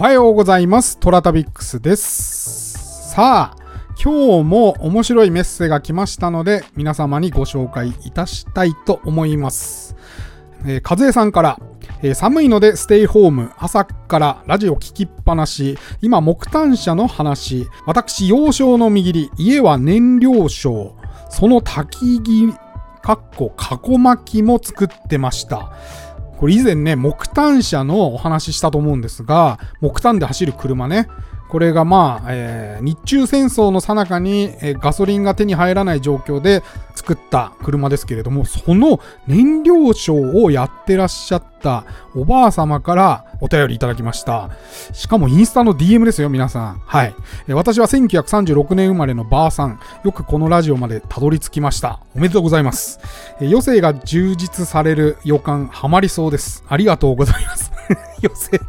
おはようございます。トラタビックスです。さあ、今日も面白いメッセが来ましたので、皆様にご紹介いたしたいと思います。えー、和江さんから、えー寒いのでステイホーム、朝からラジオ聞きっぱなし、今木炭車の話、私幼少の右り、家は燃料省、その焚き木、かっこ、過去巻きも作ってました。これ以前ね、木炭車のお話ししたと思うんですが、木炭で走る車ね。これがまあ、えー日中戦争の最中に、えーガソリンが手に入らない状況で作った車ですけれども、その燃料省をやってらっしゃったおばあ様からお便りいただきました。しかもインスタの DM ですよ、皆さん。はい。え私は1936年生まれのばあさん。よくこのラジオまでたどり着きました。おめでとうございます。え余生が充実される予感、ハマりそうです。ありがとうございます。余生、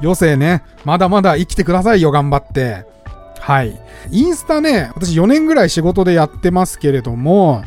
余生ね。まだまだ生きてくださいよ、頑張って。はい。インスタね、私4年ぐらい仕事でやってますけれども、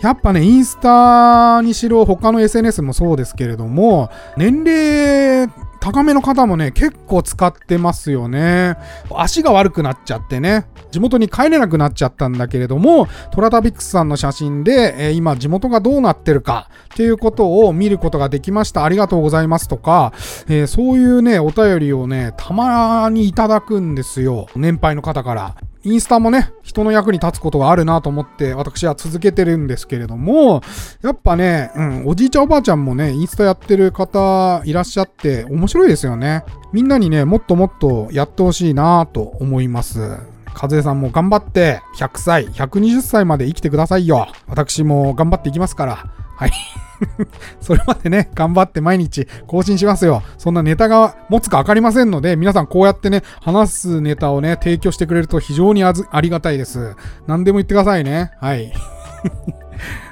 やっぱね、インスタにしろ他の SNS もそうですけれども、年齢高めの方もね、結構使ってますよね。足が悪くなっちゃってね、地元に帰れなくなっちゃったんだけれども、トラタビックスさんの写真で、えー今地元がどうなってるかっていうことを見ることができました。ありがとうございますとか、えーそういうね、お便りをね、たまにいただくんですよ。年配の方から。インスタもね、人の役に立つことがあるなと思って、私は続けてるんですけれども、やっぱね、うん、おじいちゃんおばあちゃんもね、インスタやってる方いらっしゃって、面白いですよね。みんなにね、もっともっとやってほしいなと思います。和江さんも頑張って、100歳、120歳まで生きてくださいよ。私も頑張っていきますから。はい。それまでね、頑張って毎日更新しますよ。そんなネタが持つか分かりませんので、皆さんこうやってね、話すネタをね、提供してくれると非常にありがたいです。何でも言ってくださいね。はい。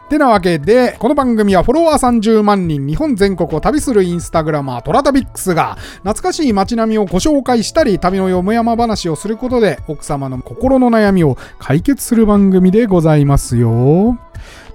てなわけで、この番組はフォロワー30万人、日本全国を旅するインスタグラマー、トラタビックスが、懐かしい街並みをご紹介したり、旅のよもやま話をすることで、奥様の心の悩みを解決する番組でございますよ。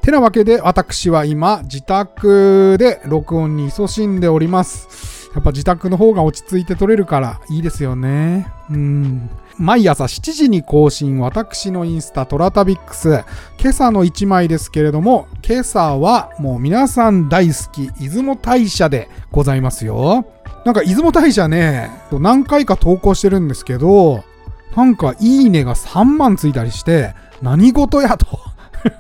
てなわけで、私は今、自宅で録音に勤しんでおります。やっぱ自宅の方が落ち着いて撮れるからいいですよね。うん。毎朝7時に更新、私のインスタトラタビックス。今朝の1枚ですけれども、今朝はもう皆さん大好き、出雲大社でございますよ。なんか出雲大社ね、何回か投稿してるんですけど、なんかいいねが3万ついたりして、何事やと。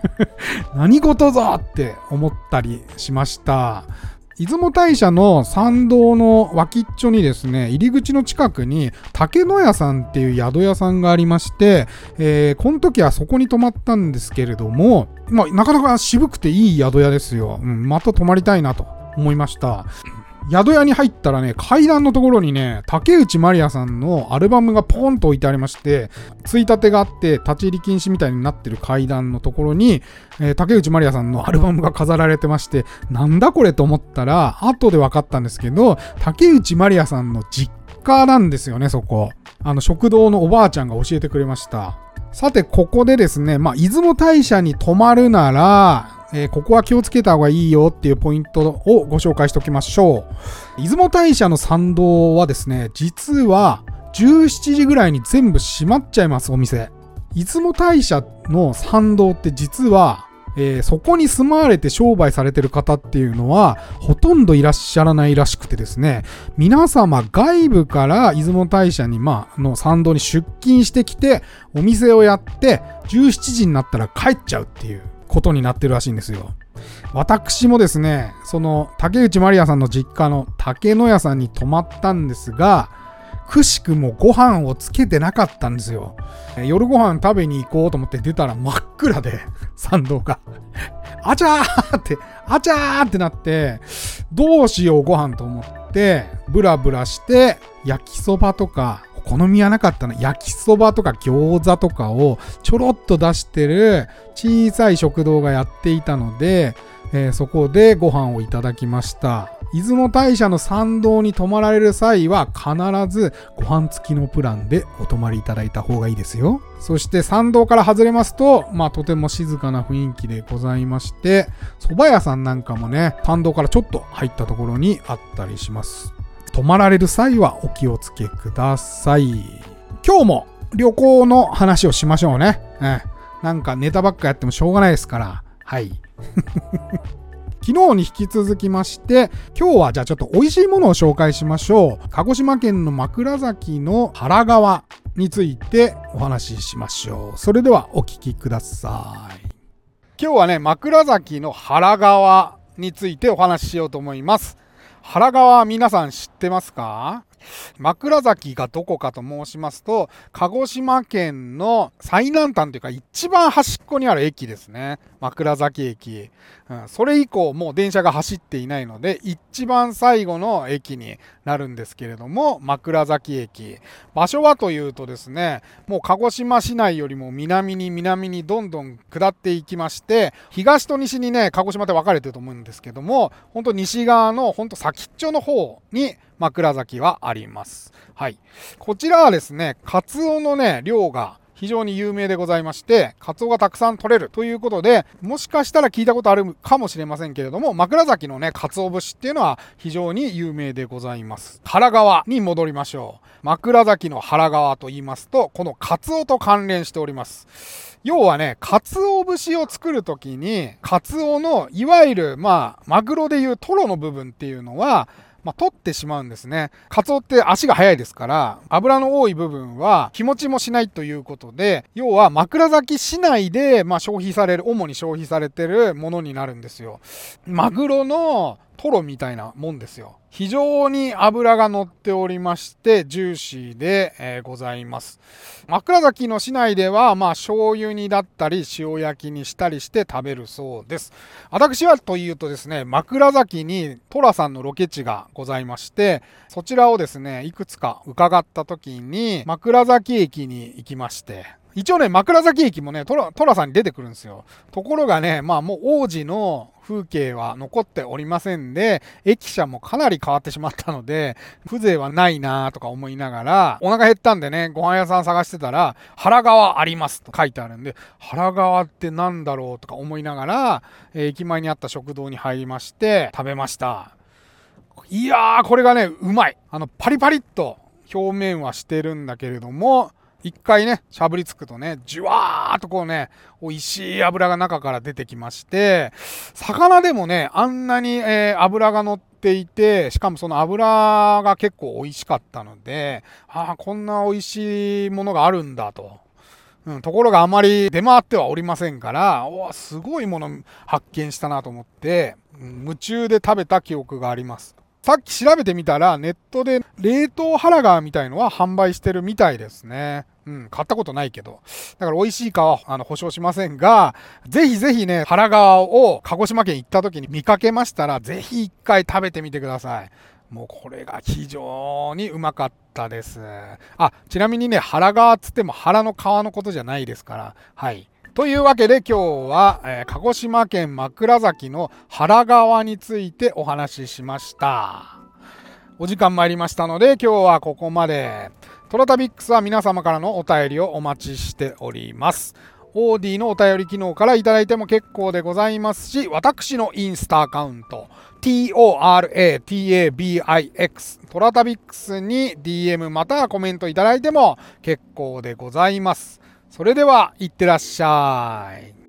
何事ぞって思ったりしました。出雲大社の参道の脇っちょにですね、入り口の近くに竹野屋さんっていう宿屋さんがありまして、えーこの時はそこに泊まったんですけれども、まあ、なかなか渋くていい宿屋ですよ。うん、また泊まりたいなと思いました。宿屋に入ったらね、階段のところにね、竹内まりやさんのアルバムがポンと置いてありまして、ついたてがあって、立ち入り禁止みたいになってる階段のところに、えー竹内まりやさんのアルバムが飾られてまして、なんだこれと思ったら、後で分かったんですけど、竹内まりやさんの実家なんですよね、そこ。あの、食堂のおばあちゃんが教えてくれました。さて、ここでですね、まあ、出雲大社に泊まるなら、えーここは気をつけた方がいいよっていうポイントをご紹介しておきましょう。出雲大社の参道はですね、実は17時ぐらいに全部閉まっちゃいます、お店。出雲大社の参道って実は、えーそこに住まわれて商売されてる方っていうのはほとんどいらっしゃらないらしくてですね皆様外部から出雲大社にまあの参道に出勤してきてお店をやって17時になったら帰っちゃうっていうことになってるらしいんですよ私もですねその竹内まりやさんの実家の竹野屋さんに泊まったんですがくしくもご飯をつけてなかったんですよ。夜ご飯食べに行こうと思って出たら真っ暗で、参道が。あちゃーって、あちゃーってなって、どうしようご飯と思って、ブラブラして、焼きそばとか、好みはなかったな。焼きそばとか餃子とかをちょろっと出してる小さい食堂がやっていたので、えーそこでご飯をいただきました。出雲大社の参道に泊まられる際は必ずご飯付きのプランでお泊まりいただいた方がいいですよ。そして参道から外れますと、まあとても静かな雰囲気でございまして、蕎麦屋さんなんかもね、参道からちょっと入ったところにあったりします。泊まられる際はお気をつけください。今日も旅行の話をしましょうね。うん。なんかネタばっかやってもしょうがないですから。はい。昨日に引き続きまして、今日はじゃあちょっと美味しいものを紹介しましょう。鹿児島県の枕崎の原川についてお話ししましょう。それではお聞きください。今日はね、枕崎の原川についてお話ししようと思います。原川皆さん知ってますか？枕崎がどこかと申しますと、鹿児島県の最南端というか一番端っこにある駅ですね。枕崎駅。うん、それ以降もう電車が走っていないので、一番最後の駅になるんですけれども、枕崎駅。場所はというとですね、もう鹿児島市内よりも南に南にどんどん下っていきまして、東と西にね、鹿児島って分かれてると思うんですけども、本当西側の本当先っちょの方に枕崎はあります。はい。こちらはですね、カツオのね、量が非常に有名でございまして、カツオがたくさん取れるということで、もしかしたら聞いたことあるかもしれませんけれども、枕崎のね、カツオ節っていうのは非常に有名でございます。原川に戻りましょう。枕崎の原川と言いますと、このカツオと関連しております。要はね、カツオ節を作るときに、カツオの、いわゆる、まあ、マグロでいうトロの部分っていうのは、まあ、取ってしまうんですね。カツオって足が速いですから、油の多い部分は日持ちもしないということで、要は枕崎市内で、ま、消費される、主に消費されてるものになるんですよ。マグロのトロみたいなもんですよ。非常に脂が乗っておりまして、ジューシーで、え、ございます。枕崎の市内では、まあ、醤油煮だったり、塩焼きにしたりして食べるそうです。私はというとですね、枕崎に寅さんのロケ地がございまして、そちらをですね、いくつか伺った時に、枕崎駅に行きまして、一応ね、枕崎駅もね、トラ、トラさんに出てくるんですよ。ところがね、まあもう王子の風景は残っておりませんで、駅舎もかなり変わってしまったので、風情はないなとか思いながら、お腹減ったんでね、ご飯屋さん探してたら、原川ありますと書いてあるんで、原川って何だろうとか思いながら、え駅前にあった食堂に入りまして、食べました。いやー、これがね、うまい。あの、パリパリっと表面はしてるんだけれども、一回ね、しゃぶりつくとね、じゅわーっとこうね、美味しい油が中から出てきまして、魚でもね、あんなに、えー、油が乗っていて、しかもその油が結構美味しかったので、ああ、こんな美味しいものがあるんだと。うん、ところがあまり出回ってはおりませんから、おすごいもの発見したなと思って、うん、夢中で食べた記憶があります。さっき調べてみたら、ネットで冷凍ハラガーみたいのは販売してるみたいですね。うん、買ったことないけど。だから美味しいかは、あの、保証しませんが、ぜひぜひね、ハラガーを鹿児島県行った時に見かけましたら、ぜひ一回食べてみてください。もうこれが非常にうまかったです。あ、ちなみにね、腹側っつっても腹の皮のことじゃないですから、はい。というわけで今日は、えー、鹿児島県枕崎の原川についてお話ししました。お時間参りましたので今日はここまで。トラタビックスは皆様からのお便りをお待ちしております。オーディのお便り機能からいただいても結構でございますし、私のインスタアカウント、toratabix トラタビックスに DM またはコメントいただいても結構でございます。それでは、いってらっしゃい。